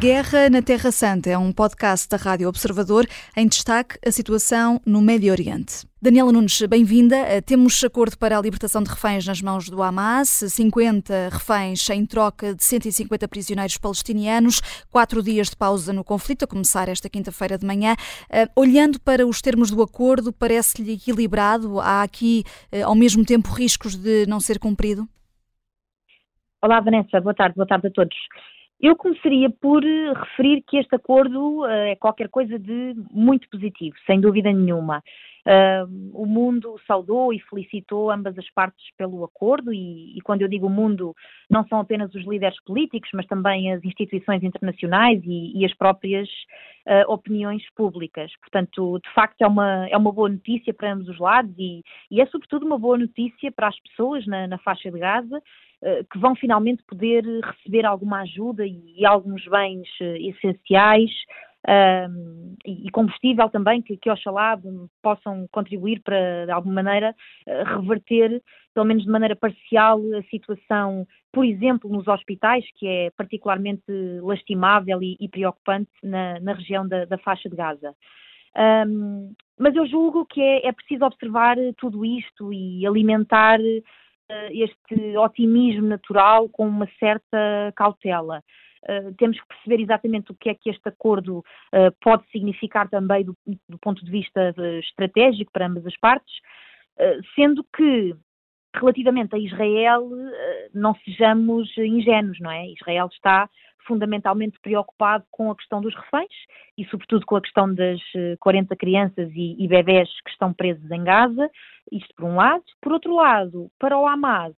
Guerra na Terra Santa é um podcast da Rádio Observador em destaque a situação no Médio Oriente. Daniela Nunes, bem-vinda. Temos acordo para a libertação de reféns nas mãos do Hamas, 50 reféns em troca de 150 prisioneiros palestinianos, quatro dias de pausa no conflito, a começar esta quinta-feira de manhã. Eh, olhando para os termos do acordo, parece-lhe equilibrado? Há aqui, eh, ao mesmo tempo, riscos de não ser cumprido? Olá, Vanessa. Boa tarde. Boa tarde a todos. Eu começaria por eh, referir que este acordo uh, é qualquer coisa de muito positivo, sem dúvida nenhuma. Uh, o mundo saudou e felicitou ambas as partes pelo acordo, e, e, quando eu digo mundo, não são apenas os líderes políticos, mas também as instituições internacionais e, e as próprias uh, opiniões públicas. Portanto, de facto, é uma, é uma boa notícia para ambos os lados e, e é, sobretudo, uma boa notícia para as pessoas na, na faixa de Gaza eh, que vão finalmente poder receber alguma ajuda e, alguns bens eh, essenciais e combustível também, que, que oxalá possam contribuir para, de alguma maneira, eh, reverter, pelo menos de maneira parcial, a situação, por exemplo, nos hospitais, que é particularmente lastimável e, e preocupante na, na região da, da, faixa de Gaza. Um, mas eu julgo que é, é preciso observar tudo isto e alimentar este otimismo natural com uma certa cautela. Uh, temos que perceber exatamente o que é que este acordo uh, pode significar também do, do ponto de vista estratégico para ambas as partes, sendo que relativamente a Israel não sejamos ingênuos, não é? Israel está fundamentalmente preocupado com a questão dos reféns e, sobretudo, com a questão das 40 crianças e, e bebés que estão presos em Gaza isto por um lado. Por outro lado, para o Hamas,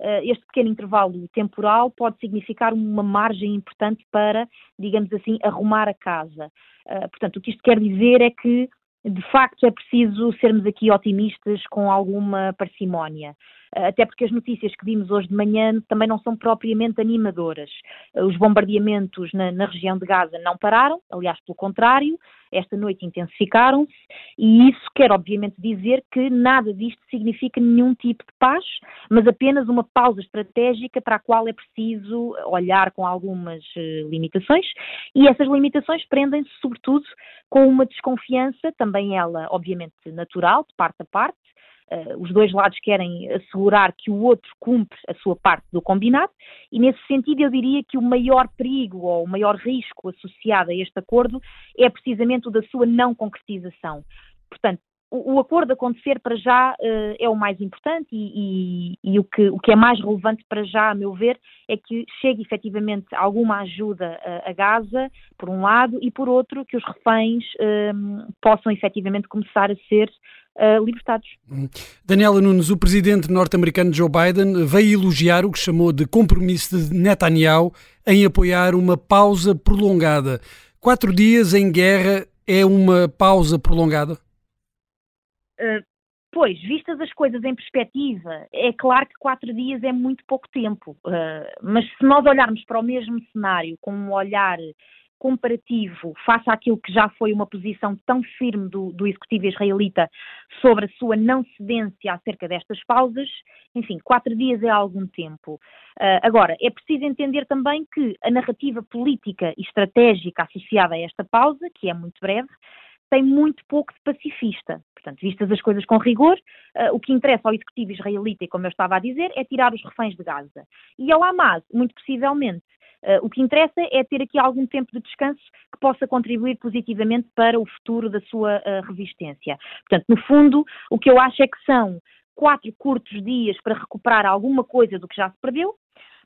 eh, este pequeno intervalo temporal pode significar uma margem importante para, digamos assim, arrumar a casa. Eh, portanto, o que isto quer dizer é que, de facto, é preciso sermos aqui otimistas com alguma parcimónia. Eh, até porque as notícias que vimos hoje de manhã também não são propriamente animadoras. Eh, os bombardeamentos na, na região de Gaza não pararam, aliás, pelo contrário, esta noite intensificaram-se, e isso quer obviamente dizer que nada disto significa nenhum tipo de paz, mas apenas uma pausa estratégica para a qual é preciso olhar com algumas uh, limitações, e essas limitações prendem-se sobretudo com uma desconfiança, também ela obviamente natural, de parte a parte, uh, os dois lados querem assegurar que o outro cumpre a sua parte do combinado, e nesse sentido eu diria que o maior perigo ou o maior risco associado a este acordo é precisamente o da sua não concretização. Portanto, o, acordo acontecer para já uh, é o mais importante e, e, e, o, que, o que é mais relevante para já, a meu ver, é que chegue efetivamente alguma ajuda a, a Gaza, por um lado, e por outro, que os reféns uh, possam efetivamente começar a ser Uh, libertados. Hum. Daniela Nunes, o presidente norte-americano Joe Biden veio elogiar o que chamou de compromisso de Netanyahu em apoiar uma pausa prolongada. Quatro dias em guerra é uma pausa prolongada? Uh, pois, vistas as coisas em perspectiva, é claro que quatro dias é muito pouco tempo, uh, mas se nós olharmos para o mesmo cenário com um olhar comparativo face àquilo que já foi uma posição tão firme do, do, executivo israelita sobre a sua não cedência acerca destas pausas, enfim, quatro dias é algum tempo. Uh, agora, é preciso entender também que a narrativa política e estratégica associada a esta pausa, que é muito breve, tem muito pouco de pacifista. Portanto, vistas as coisas com rigor, uh, o que interessa ao executivo israelita, e como eu estava a dizer, é tirar os reféns de Gaza. E ao Hamas, muito possivelmente, o que interessa é ter aqui algum tempo de descanso que possa contribuir positivamente para o futuro da sua uh, resistência. Portanto, no fundo, o que eu acho é que são quatro curtos dias para recuperar alguma coisa do que já se perdeu,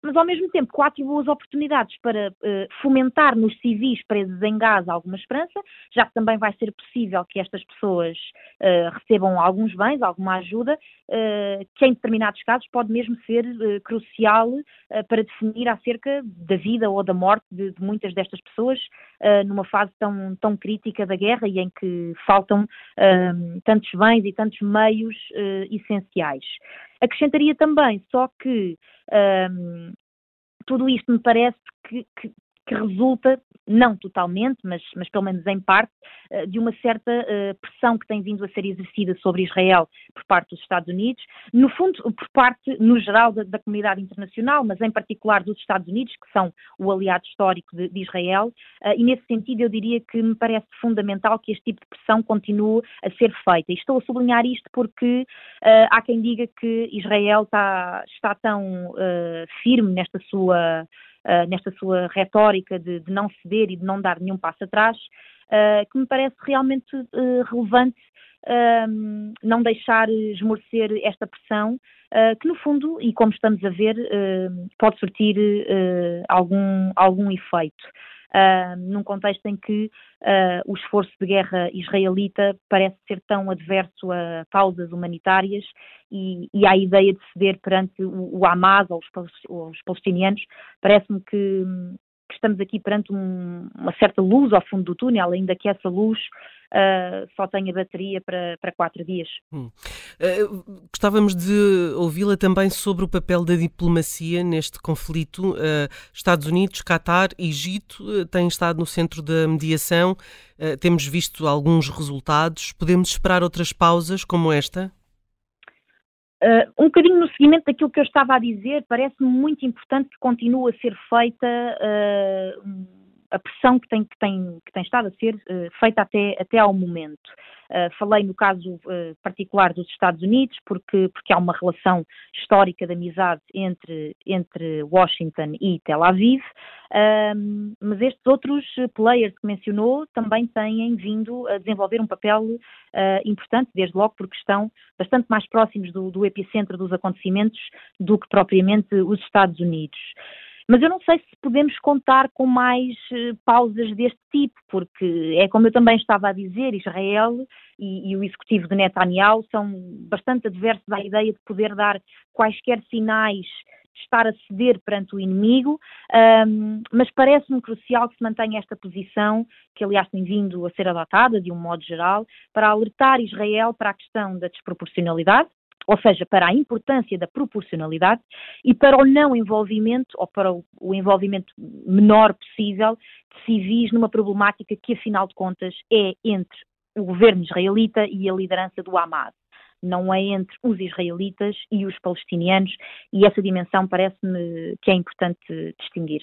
mas ao mesmo tempo quatro boas oportunidades para uh, fomentar nos civis presos em Gaza alguma esperança, já que também vai ser possível que estas pessoas uh, recebam alguns bens, alguma ajuda, uh, que em determinados casos pode mesmo ser crucial para definir acerca da vida ou da morte de, de muitas destas pessoas numa fase tão, tão crítica da guerra e em que faltam tantos bens e tantos meios essenciais. Acrescentaria também só que tudo isto me parece que, que, que resulta não totalmente, mas, mas pelo menos em parte, uh, de uma certa uh, pressão que tem vindo a ser exercida sobre Israel por parte dos Estados Unidos, no fundo, por parte, no geral, da, da comunidade internacional, mas em particular dos Estados Unidos, que são o aliado histórico de, de Israel, e nesse sentido eu diria que me parece fundamental que este tipo de pressão continue a ser feita. E estou a sublinhar isto porque há quem diga que Israel está, está tão firme nesta sua uh, nesta sua retórica de, de, não ceder e de não dar nenhum passo atrás, uh, que me parece realmente uh, relevante não deixar esmorecer esta pressão, que no fundo, e como estamos a ver, pode surtir algum, algum efeito uh, num contexto em que uh, o esforço de guerra israelita parece ser tão adverso a causas humanitárias e, e à ideia de ceder perante o, o Hamas ou os, os palestinianos, parece-me que, que estamos aqui perante um, uma certa luz ao fundo do túnel, ainda que essa luz uh, só tenha bateria para, para quatro dias. Hum. Uh, gostávamos de ouvi-la também sobre o papel da diplomacia neste conflito. Uh, Estados Unidos, Catar, Egito têm estado no centro da mediação. temos visto alguns resultados. Podemos esperar outras pausas como esta? Uh, um bocadinho no seguimento daquilo que eu estava a dizer, parece-me muito importante que continue a ser feita uh, a pressão que tem, que tem, que tem estado a ser uh, feita até, até ao momento. Uh, falei no caso uh, particular dos Estados Unidos, porque, porque há uma relação histórica de amizade entre, entre Washington e Tel Aviv, uh, mas estes outros players que mencionou também têm vindo a desenvolver um papel importante, desde logo porque estão bastante mais próximos do, do epicentro dos acontecimentos do que propriamente os Estados Unidos. Mas eu não sei se podemos contar com mais uh, pausas deste tipo, porque é como eu também estava a dizer, Israel e, e, o executivo de Netanyahu são bastante adversos à ideia de poder dar quaisquer sinais de estar a ceder perante o inimigo, um, mas parece-me crucial que se mantenha esta posição, que aliás tem vindo a ser adotada de um modo geral, para alertar Israel para a questão da desproporcionalidade, ou seja, para a importância da proporcionalidade e para o não envolvimento, ou para o, envolvimento menor possível, de civis numa problemática que, afinal de contas, é entre o governo israelita e a liderança do Hamas. Não é entre os israelitas e os palestinianos, e essa dimensão parece-me que é importante distinguir.